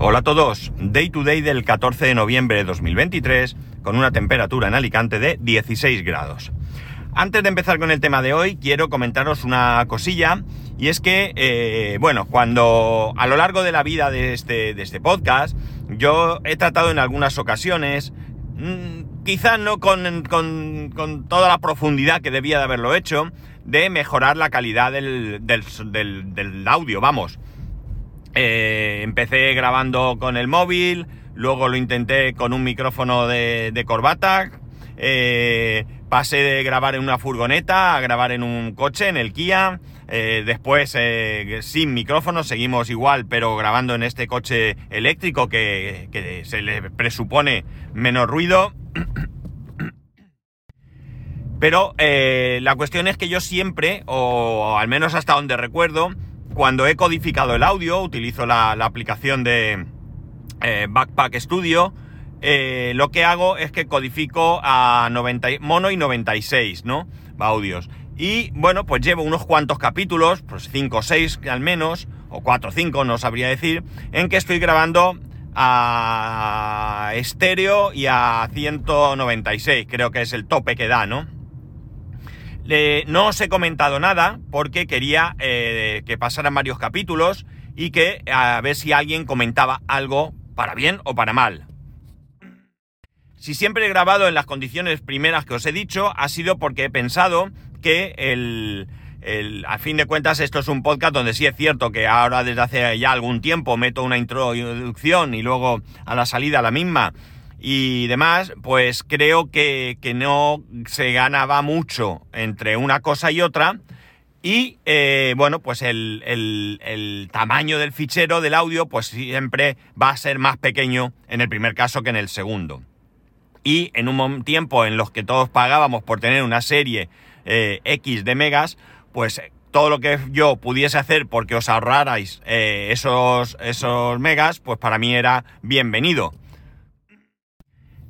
Hola a todos, Day to Day del 14 de noviembre de 2023 con una temperatura en Alicante de 16 grados. Antes de empezar con el tema de hoy, quiero comentaros una cosilla y es que, eh, bueno, cuando a lo largo de la vida de este, de este podcast, yo he tratado en algunas ocasiones, mmm, quizás no con, con, con, toda la profundidad que debía de haberlo hecho, de mejorar la calidad del, del, del audio, vamos. Eh, empecé grabando con el móvil, luego lo intenté con un micrófono de, de corbata, eh, pasé de grabar en una furgoneta a grabar en un coche, en el Kia, eh, después sin micrófono, seguimos igual, pero grabando en este coche eléctrico que, se le presupone menos ruido. Pero la cuestión es que yo siempre, o al menos hasta donde recuerdo, cuando he codificado el audio, utilizo la, aplicación de eh, Backpack Studio, eh, lo que hago es que codifico a 90, mono y 96, ¿no? Audios. Y bueno, pues llevo unos cuantos capítulos, pues 5 o 6 al menos, o 4 o 5, no sabría decir, en que estoy grabando a estéreo y a 196, creo que es el tope que da, ¿no? No os he comentado nada porque quería eh, que pasaran varios capítulos y que a ver si alguien comentaba algo para bien o para mal. Si siempre he grabado en las condiciones primeras que os he dicho, ha sido porque he pensado que el, el, a fin de cuentas esto es un podcast donde sí es cierto que ahora desde hace ya algún tiempo meto una introducción y luego a la salida la misma y demás, pues creo que, que no se ganaba mucho entre una cosa y otra. Y eh, bueno, pues el, el, el, tamaño del fichero del audio, pues siempre va a ser más pequeño en el primer caso que en el segundo. Y en un tiempo en los que todos pagábamos por tener una serie eh, X de megas, pues todo lo que yo pudiese hacer porque os ahorrarais eh, esos, esos megas, pues para mí era bienvenido.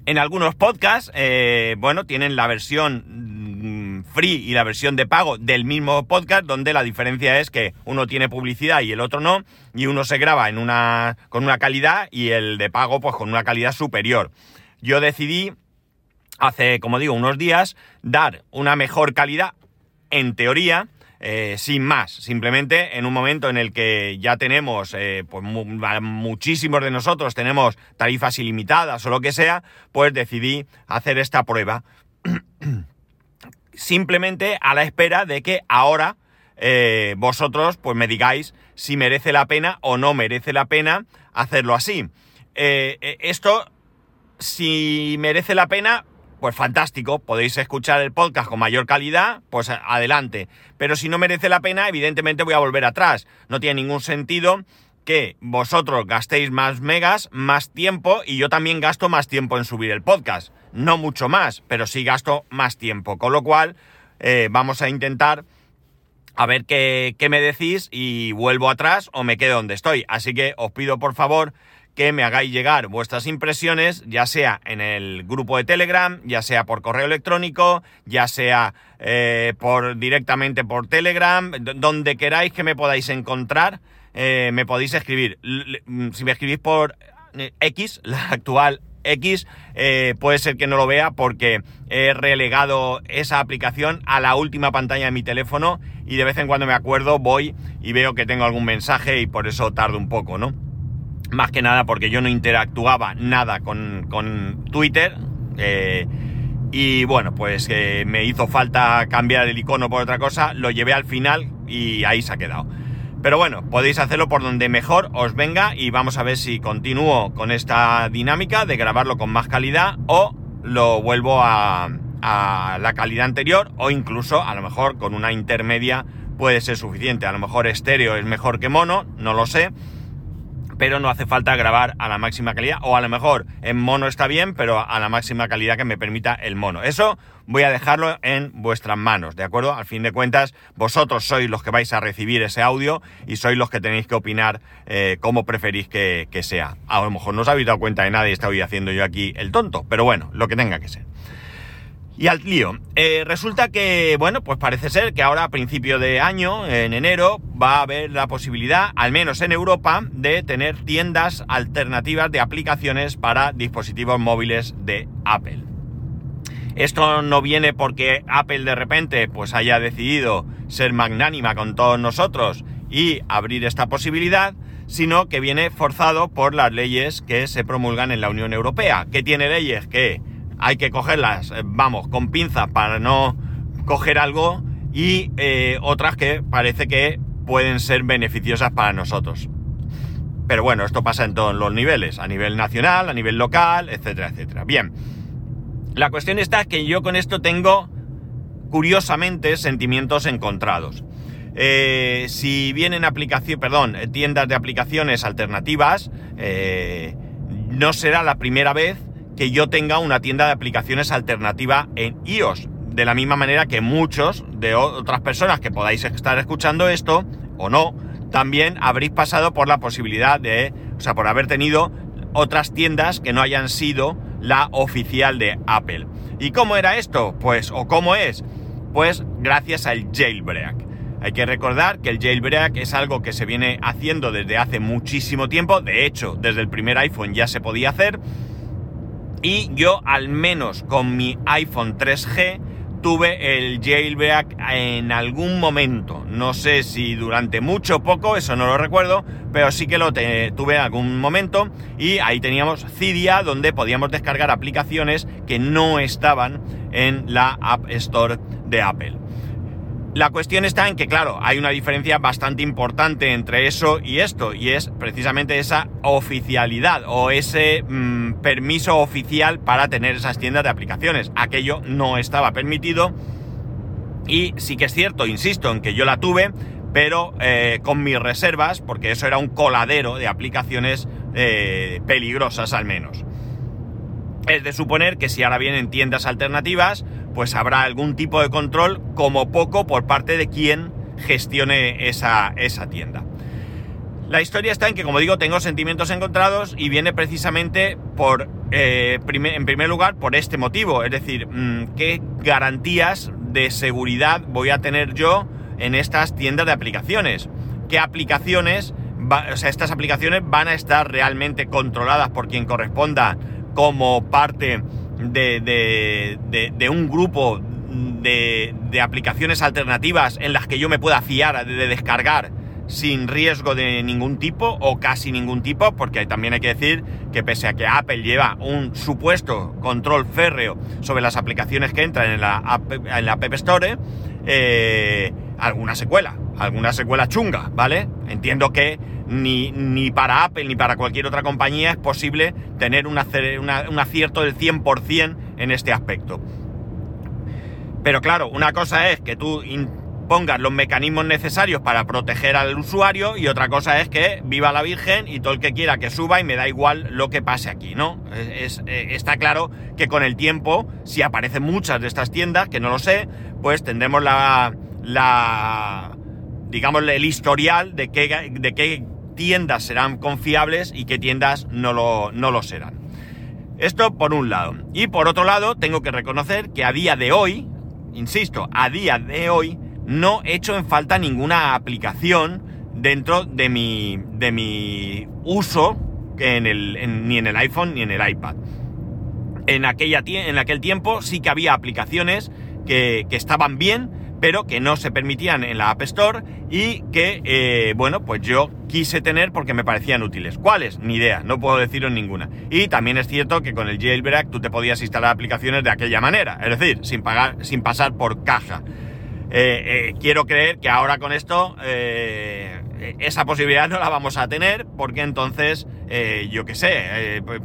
En algunos podcasts, eh, bueno, tienen la versión free y la versión de pago del mismo podcast, donde la diferencia es que uno tiene publicidad y el otro no, y uno se graba en una, con una calidad y el de pago pues con una calidad superior. Yo decidí, hace, como digo, unos días, dar una mejor calidad, en teoría, eh, sin más, simplemente en un momento en el que ya tenemos, eh, pues mu muchísimos de nosotros tenemos tarifas ilimitadas o lo que sea, pues decidí hacer esta prueba. simplemente a la espera de que ahora eh, vosotros pues me digáis si merece la pena o no merece la pena hacerlo así. esto, si merece la pena, pues fantástico, podéis escuchar el podcast con mayor calidad, pues adelante. Pero si no merece la pena, evidentemente voy a volver atrás. No tiene ningún sentido que vosotros gastéis más megas, más tiempo, y yo también gasto más tiempo en subir el podcast. No mucho más, pero sí gasto más tiempo. Con lo cual, eh, vamos a intentar a ver qué, qué me decís y vuelvo atrás o me quedo donde estoy. Así que os pido por favor que me hagáis llegar vuestras impresiones, ya sea en el grupo de Telegram, ya sea por correo electrónico, ya sea eh, por directamente por Telegram, donde queráis que me podáis encontrar, eh, me podéis escribir. Mm, si me escribís por eh, X, la actual X, puede ser que no lo vea porque he relegado esa aplicación a la última pantalla de mi teléfono y de vez en cuando me acuerdo, voy y veo que tengo algún mensaje y por eso tardo un poco, ¿no? Más que nada porque yo no interactuaba nada con, con Twitter. Eh, y bueno, pues eh, me hizo falta cambiar el icono por otra cosa. Lo llevé al final y ahí se ha quedado. Pero bueno, podéis hacerlo por donde mejor os venga y vamos a ver si continúo con esta dinámica de grabarlo con más calidad o lo vuelvo a, a la calidad anterior o incluso a lo mejor con una intermedia puede ser suficiente. A lo mejor estéreo es mejor que mono, no lo sé pero no hace falta grabar a la máxima calidad, o a lo mejor en mono está bien, pero a la máxima calidad que me permita el mono. Eso voy a dejarlo en vuestras manos, ¿de acuerdo? Al fin de cuentas, vosotros sois los que vais a recibir ese audio y sois los que tenéis que opinar eh, cómo preferís que, que, sea. A lo mejor no os habéis dado cuenta de nada y estoy haciendo yo aquí el tonto, pero bueno, lo que tenga que ser. Y al lío. Eh, resulta que, bueno, pues parece ser que ahora a principio de año, en enero, va a haber la posibilidad, al menos en Europa, de tener tiendas alternativas de aplicaciones para dispositivos móviles de Apple. Esto no viene porque Apple de repente pues haya decidido ser magnánima con todos nosotros y abrir esta posibilidad, sino que viene forzado por las leyes que se promulgan en la Unión Europea. ¿Qué tiene leyes? Que hay que cogerlas, eh, vamos, con pinzas para no coger algo y eh, otras que parece que pueden ser beneficiosas para nosotros. Pero bueno, esto pasa en todos los niveles, a nivel nacional, a nivel local, etcétera, etcétera. Bien, la cuestión está que yo con esto tengo, curiosamente, sentimientos encontrados. Eh, si vienen aplicación, perdón, tiendas de aplicaciones alternativas, no será la primera vez que yo tenga una tienda de aplicaciones alternativa en iOS. De la misma manera que muchos de otras personas que podáis estar escuchando esto, o no, también habréis pasado por la posibilidad de, o sea, por haber tenido otras tiendas que no hayan sido la oficial de Apple. ¿Y cómo era esto? Pues, o cómo es? Pues gracias al jailbreak. Hay que recordar que el jailbreak es algo que se viene haciendo desde hace muchísimo tiempo, de hecho, desde el primer iPhone ya se podía hacer, y yo al menos con mi iPhone 3G tuve el jailbreak en algún momento. No sé si durante mucho o poco, eso no lo recuerdo, pero sí que lo tuve en algún momento. Y ahí teníamos Cydia, donde podíamos descargar aplicaciones que no estaban en la App Store de Apple. La cuestión está en que, claro, hay una diferencia bastante importante entre eso y esto, y es precisamente esa oficialidad o ese mm, permiso oficial para tener esas tiendas de aplicaciones. Aquello no estaba permitido y sí que es cierto, insisto, en que yo la tuve, pero eh, con mis reservas, porque eso era un coladero de aplicaciones eh, peligrosas al menos. Es de suponer que si ahora vienen tiendas alternativas, pues habrá algún tipo de control, como poco, por parte de quien gestione esa, esa tienda. La historia está en que, como digo, tengo sentimientos encontrados y viene precisamente por, eh, en primer lugar, por este motivo. Es decir, mm, ¿qué garantías de seguridad voy a tener yo en estas tiendas de aplicaciones? ¿Qué aplicaciones, o sea, estas aplicaciones van a estar realmente controladas por quien corresponda como parte de, un grupo de, de, aplicaciones alternativas en las que yo me pueda fiar de descargar sin riesgo de ningún tipo o casi ningún tipo, porque también hay que decir que pese a que Apple lleva un supuesto control férreo sobre las aplicaciones que entran en la App, en la App Store, eh, alguna secuela, alguna secuela chunga, ¿vale? Entiendo que ni, ni, para Apple ni para cualquier otra compañía es posible tener un acierto del 100% en este aspecto. Pero claro, una cosa es que tú pongas los mecanismos necesarios para proteger al usuario y otra cosa es que viva la Virgen y todo el que quiera que suba y me da igual lo que pase aquí, ¿no? Es, eh, está claro que con el tiempo, si aparecen muchas de estas tiendas, que no lo sé, pues tendremos la, la digamos, el historial de qué, de qué tiendas serán confiables y qué tiendas no lo, no lo serán. Esto por un lado. Y por otro lado, tengo que reconocer que a día de hoy, insisto, a día de hoy, no he hecho en falta ninguna aplicación dentro de mi, de mi uso en el, ni en el iPhone ni en el iPad. En, aquella, en aquel tiempo sí que había aplicaciones que, que estaban bien, pero que no se permitían en la App Store y que, eh, bueno, pues yo quise tener porque me parecían útiles. ¿Cuáles? Ni idea, no puedo deciros ninguna. Y también es cierto que con el jailbreak tú te podías instalar aplicaciones de aquella manera, es decir, sin pagar, sin pasar por caja. Eh, eh, quiero creer que ahora con esto esa posibilidad no la vamos a tener porque entonces, yo qué sé, pues,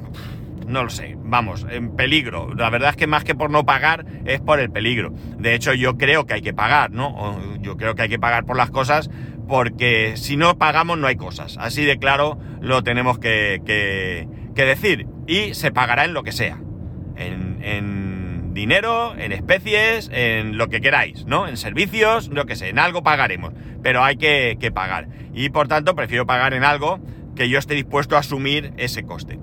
no lo sé, vamos, en peligro. La verdad es que más que por no pagar es por el peligro. De hecho, yo creo que hay que pagar, ¿no? yo creo que hay que pagar por las cosas porque si no pagamos no hay cosas. Así de claro lo tenemos que, decir. Y se pagará en lo que sea. En, dinero, en especies, en lo que queráis, ¿no? En servicios, lo que sé, en algo pagaremos. Pero hay que pagar. Y por tanto prefiero pagar en algo que yo esté dispuesto a asumir ese coste.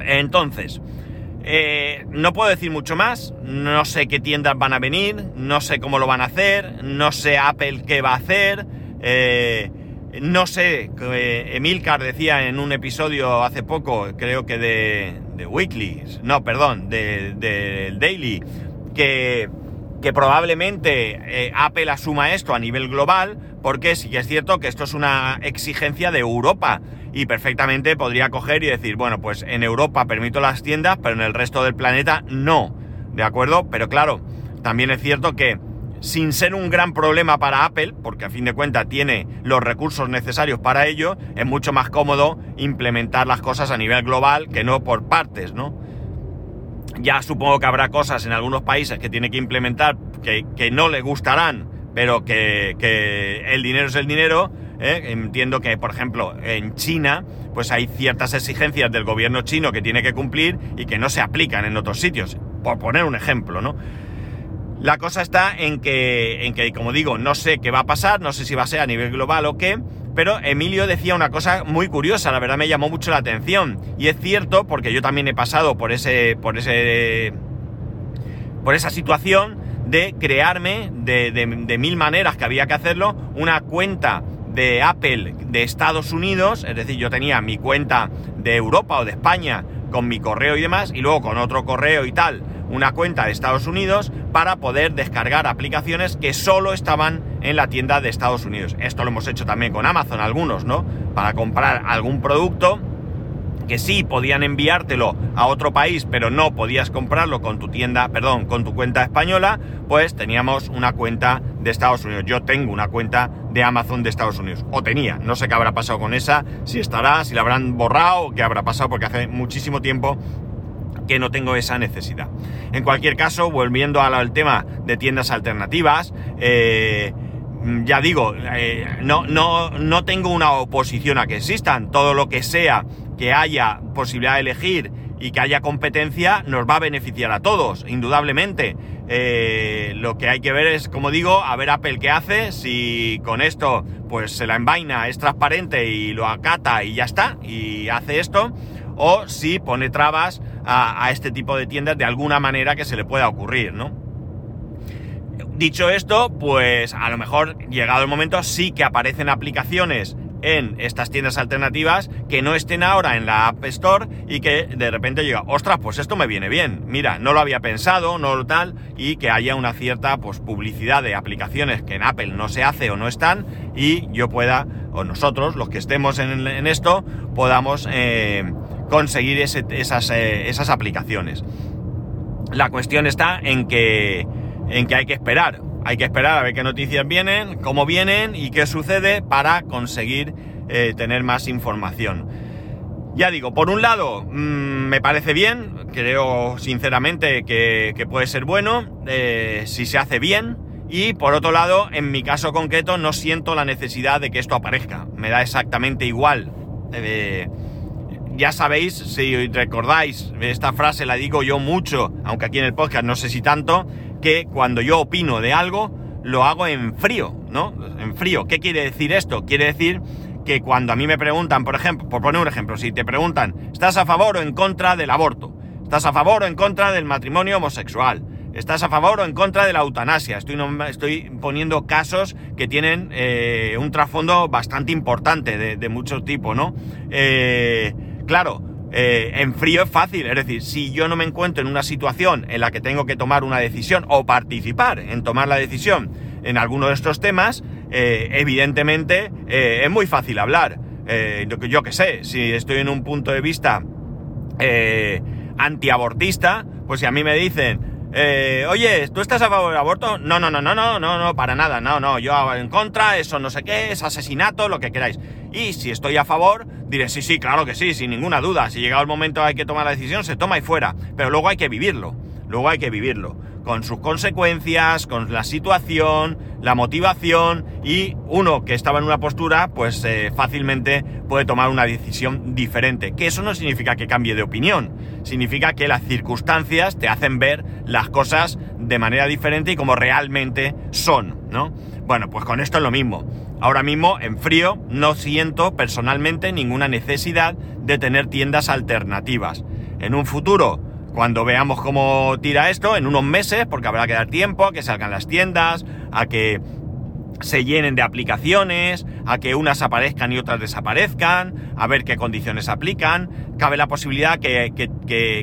Entonces, Eh, no puedo decir mucho más, no sé qué tiendas van a venir, no sé cómo lo van a hacer, no sé Apple qué va a hacer, eh, no sé, eh, Emilcar decía en un episodio hace poco, creo que de, de Weekly, no, perdón, del de, Daily, que, que probablemente Apple asuma esto a nivel global, porque sí que es cierto que esto es una exigencia de Europa y perfectamente podría coger y decir, bueno, pues en Europa permito las tiendas, pero en el resto del planeta no, ¿de acuerdo? Pero claro, también es cierto que sin ser un gran problema para Apple, porque a fin de cuentas tiene los recursos necesarios para ello, es mucho más cómodo implementar las cosas a nivel global que no por partes, ¿no? Ya supongo que habrá cosas en algunos países que tiene que implementar que, que no le gustarán, pero que, que el dinero es el dinero, ¿eh? Entiendo que, por ejemplo, en China, pues hay ciertas exigencias del gobierno chino que tiene que cumplir y que no se aplican en otros sitios, por poner un ejemplo, ¿no? La cosa está en que, en que, como digo, no sé qué va a pasar, no sé si va a ser a nivel global o qué, pero Emilio decía una cosa muy curiosa, la verdad me llamó mucho la atención. Y es cierto, porque yo también he pasado por ese. por ese. por esa situación de crearme de, de mil maneras que había que hacerlo, una cuenta de Apple de Estados Unidos, es decir, yo tenía mi cuenta de Europa o de España con mi correo y demás, y luego con otro correo y tal, una cuenta de Estados Unidos para poder descargar aplicaciones que solo estaban en la tienda de Estados Unidos. Esto lo hemos hecho también con Amazon algunos, ¿no? Para comprar algún producto que sí podían enviártelo a otro país, pero no podías comprarlo con tu tienda, perdón, con tu cuenta española, pues teníamos una cuenta de Estados Unidos. Yo tengo una cuenta de Amazon de Estados Unidos. O tenía. No sé qué habrá pasado con esa, si estará, si la habrán borrado, qué habrá pasado, porque hace muchísimo tiempo que no tengo esa necesidad. En cualquier caso, volviendo al tema de tiendas alternativas, eh, ya digo, eh, no, no, no tengo una oposición a que existan. Todo lo que sea que haya posibilidad de elegir y que haya competencia nos va a beneficiar a todos, indudablemente. Eh, lo que hay que ver es, como digo, a ver Apple qué hace, si con esto pues se la envaina, es transparente y lo acata y ya está, y hace esto, o si pone trabas a, a este tipo de tiendas de alguna manera que se le pueda ocurrir, ¿no? Dicho esto, pues a lo mejor llegado el momento sí que aparecen aplicaciones en estas tiendas alternativas que no estén ahora en la App Store y que de repente llega, ostras, pues esto me viene bien, mira, no lo había pensado, no lo tal, y que haya una cierta pues, publicidad de aplicaciones que en Apple no se hace o no están y yo pueda, o nosotros, los que estemos en, esto, podamos eh, conseguir esas, eh, esas aplicaciones. La cuestión está en que, en que hay que esperar hay que esperar a ver qué noticias vienen, cómo vienen y qué sucede para conseguir eh, tener más información. Ya digo, por un lado, mm, me parece bien, creo sinceramente que, puede ser bueno eh, si se hace bien. Y por otro lado, en mi caso concreto, no siento la necesidad de que esto aparezca. Me da exactamente igual. Eh, ya sabéis, si recordáis, esta frase la digo yo mucho, aunque aquí en el podcast no sé si tanto, que cuando yo opino de algo, lo hago en frío, ¿no? En frío. ¿Qué quiere decir esto? Quiere decir que cuando a mí me preguntan, por ejemplo, por poner un ejemplo, si te preguntan, ¿estás a favor o en contra del aborto? ¿Estás a favor o en contra del matrimonio homosexual? ¿Estás a favor o en contra de la eutanasia? Estoy, estoy poniendo casos que tienen eh, un trasfondo bastante importante de, de mucho tipo, ¿no? Eh, claro, eh, en frío es fácil, es decir, si yo no me encuentro en una situación en la que tengo que tomar una decisión o participar en tomar la decisión en alguno de estos temas, eh, evidentemente eh, es muy fácil hablar. yo que sé, si estoy en un punto de vista antiabortista, pues si a mí me dicen, oye, ¿tú estás a favor del aborto? No, no, no, no, no, no, no, para nada, no, no, yo en contra, eso no sé qué, es asesinato, lo que queráis. Y si estoy a favor, diré, sí, sí, claro que sí, sin ninguna duda. Si llega el momento hay que tomar la decisión, se toma y fuera. Pero luego hay que vivirlo. Luego hay que vivirlo. Con sus consecuencias, con la situación, la motivación y uno que estaba en una postura, pues eh, fácilmente puede tomar una decisión diferente. Que eso no significa que cambie de opinión. Significa que las circunstancias te hacen ver las cosas de manera diferente y como realmente son, ¿no? Bueno, pues con esto es lo mismo Ahora mismo, en frío, no siento personalmente ninguna necesidad de tener tiendas alternativas. En un futuro, cuando veamos cómo tira esto, en unos meses, porque habrá que dar tiempo a que salgan las tiendas, a que se llenen de aplicaciones, a que unas aparezcan y otras desaparezcan, a ver qué condiciones aplican. Cabe la posibilidad que,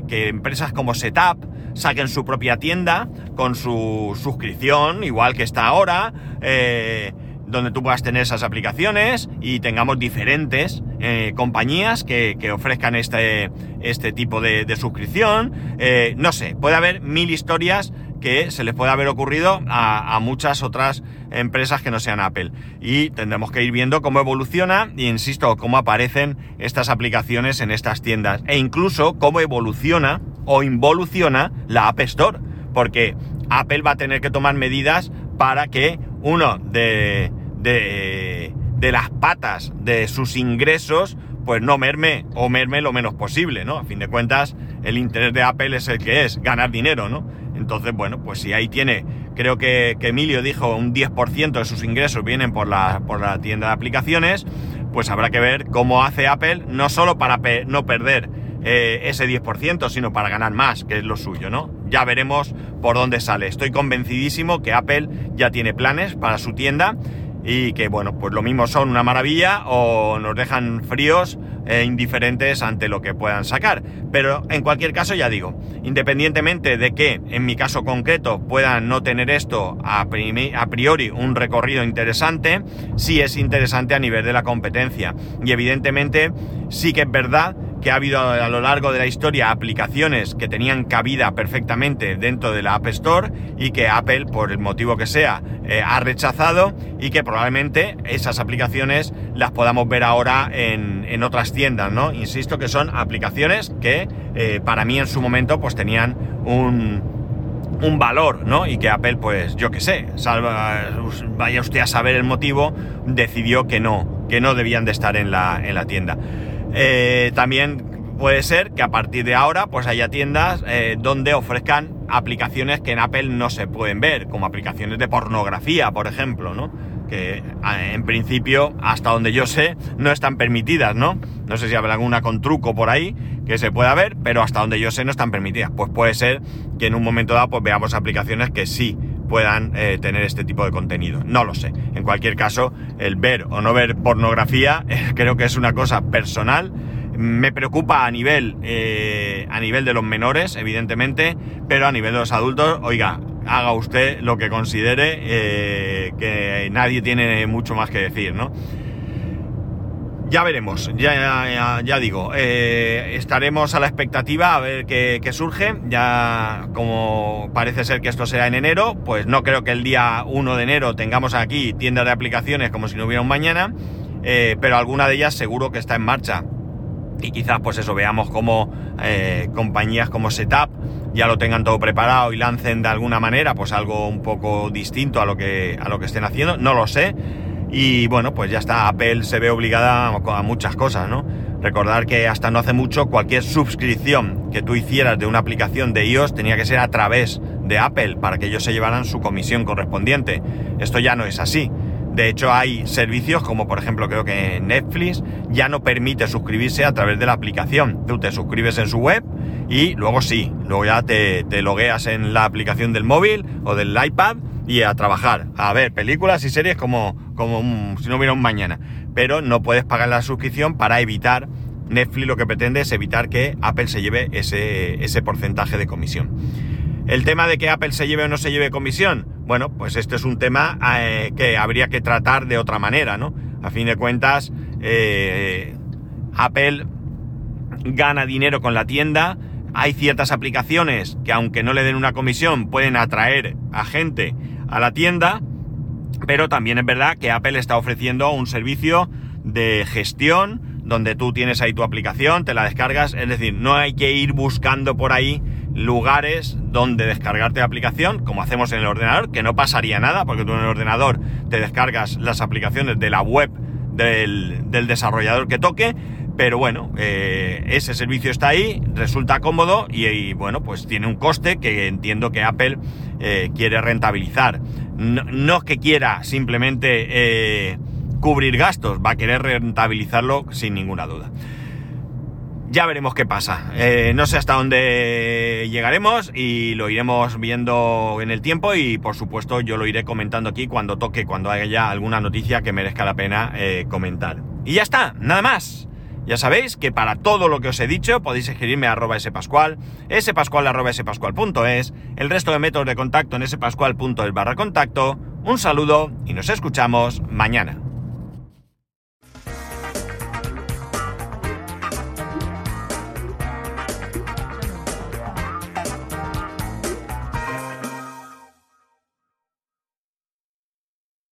empresas como Setup saquen su propia tienda con su suscripción, igual que está ahora, eh, donde tú puedas tener esas aplicaciones y tengamos diferentes eh, compañías que, ofrezcan este, este tipo de, suscripción. Eh, no sé, puede haber mil historias que se les puede haber ocurrido a, muchas otras empresas que no sean Apple. Y tendremos que ir viendo cómo evoluciona y, insisto, cómo aparecen estas aplicaciones en estas tiendas. E incluso cómo evoluciona o involuciona la App Store. Porque Apple va a tener que tomar medidas para que uno de, de, las patas de sus ingresos pues no merme o merme lo menos posible, ¿no? A fin de cuentas, el interés de Apple es el que es, ganar dinero, ¿no? Entonces, bueno, pues si ahí tiene, creo que, Emilio dijo un 10% de sus ingresos vienen por la, por la tienda de aplicaciones, pues habrá que ver cómo hace Apple, no solo para no perder eh, ese 10%, sino para ganar más, que es lo suyo, ¿no? Ya veremos por dónde sale. Estoy convencidísimo que Apple ya tiene planes para su tienda y que, bueno, pues lo mismo son una maravilla o nos dejan fríos e indiferentes ante lo que puedan sacar. Pero en cualquier caso, ya digo, independientemente de que en mi caso concreto puedan no tener esto a, priori un recorrido interesante, sí es interesante a nivel de la competencia. Y evidentemente sí que es verdad que ha habido a lo largo de la historia aplicaciones que tenían cabida perfectamente dentro de la App Store y que Apple, por el motivo que sea, eh, ha rechazado y que probablemente esas aplicaciones las podamos ver ahora en, otras tiendas, ¿no? Insisto que son aplicaciones que eh, para mí en su momento pues tenían un, un valor, ¿no? Y que Apple, pues yo qué sé, salva, vaya usted a saber el motivo, decidió que no, que no debían de estar en la, en la tienda. Eh, también puede ser que a partir de ahora pues haya tiendas eh, donde ofrezcan aplicaciones que en Apple no se pueden ver, como aplicaciones de pornografía, por ejemplo, ¿no? Que en principio, hasta donde yo sé, no están permitidas, ¿no? No sé si habrá alguna con truco por ahí que se pueda ver, pero hasta donde yo sé no están permitidas. Pues puede ser que en un momento dado pues veamos aplicaciones que sí puedan eh, tener este tipo de contenido. No lo sé. En cualquier caso, el ver o no ver pornografía creo que es una cosa personal. Me preocupa a nivel, eh, a nivel de los menores, evidentemente, pero a nivel de los adultos, oiga, haga usted lo que considere, eh, que nadie tiene mucho más que decir, ¿no? Ya veremos, ya, digo, eh, estaremos a la expectativa a ver qué, surge. Ya como parece ser que esto será en enero, pues no creo que el día 1 de enero tengamos aquí tiendas de aplicaciones como si no hubiera un mañana, eh, pero alguna de ellas seguro que está en marcha. Y quizás pues eso, veamos como eh, compañías como Setup ya lo tengan todo preparado y lancen de alguna manera pues algo un poco distinto a lo que, a lo que estén haciendo, no lo sé y bueno, pues ya está, Apple se ve obligada a muchas cosas, ¿no? Recordar que hasta no hace mucho cualquier suscripción que tú hicieras de una aplicación de iOS tenía que ser a través de Apple para que ellos se llevaran su comisión correspondiente. Esto ya no es así. De hecho, hay servicios como por ejemplo creo que Netflix ya no permite suscribirse a través de la aplicación. Tú te suscribes en su web y luego sí, luego ya te, te logueas en la aplicación del móvil o del iPad y a trabajar, a ver películas y series como, como si no hubiera un mañana. Pero no puedes pagar la suscripción para evitar, Netflix lo que pretende es evitar que Apple se lleve ese, ese porcentaje de comisión. El tema de que Apple se lleve o no se lleve comisión, bueno, pues este es un tema eh, que habría que tratar de otra manera, ¿no? A fin de cuentas, eh, Apple gana dinero con la tienda, hay ciertas aplicaciones que aunque no le den una comisión pueden atraer a gente a la tienda, pero también es verdad que Apple está ofreciendo un servicio de gestión donde tú tienes ahí tu aplicación, te la descargas, es decir, no hay que ir buscando por ahí lugares donde descargarte la aplicación, como hacemos en el ordenador, que no pasaría nada, porque tú en el ordenador te descargas las aplicaciones de la web del, desarrollador que toque, pero bueno, eh, ese servicio está ahí, resulta cómodo y, bueno, pues tiene un coste que entiendo que Apple eh, quiere rentabilizar. No, es que quiera simplemente eh, cubrir gastos, va a querer rentabilizarlo sin ninguna duda. ya veremos qué pasa. No sé hasta dónde llegaremos y lo iremos viendo en el tiempo y por supuesto yo lo iré comentando aquí cuando toque, cuando haya alguna noticia que merezca la pena comentar. Y ya está, nada más. Ya sabéis que para todo lo que os he dicho podéis escribirme a arroba spascual, spascual arroba spascual.es, el resto de métodos de contacto en spascual.es barra contacto. Un saludo y nos escuchamos mañana.